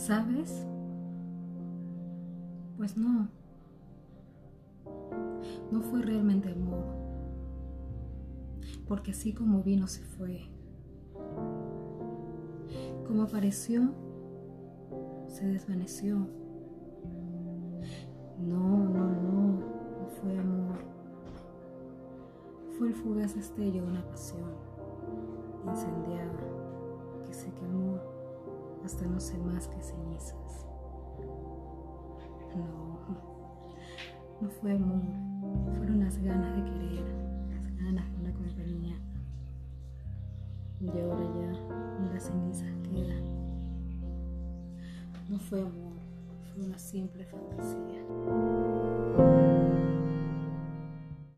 ¿Sabes? Pues no. No fue realmente amor. Porque así como vino se fue. Como apareció, se desvaneció. No, no, no, no fue amor. Fue el fugaz destello de una pasión incendiada que se quemó hasta no ser más que cenizas. No, no fue amor, fueron las ganas de querer, las ganas de una compañía. Y ahora ya ni las cenizas quedan. No fue amor, fue una simple fantasía.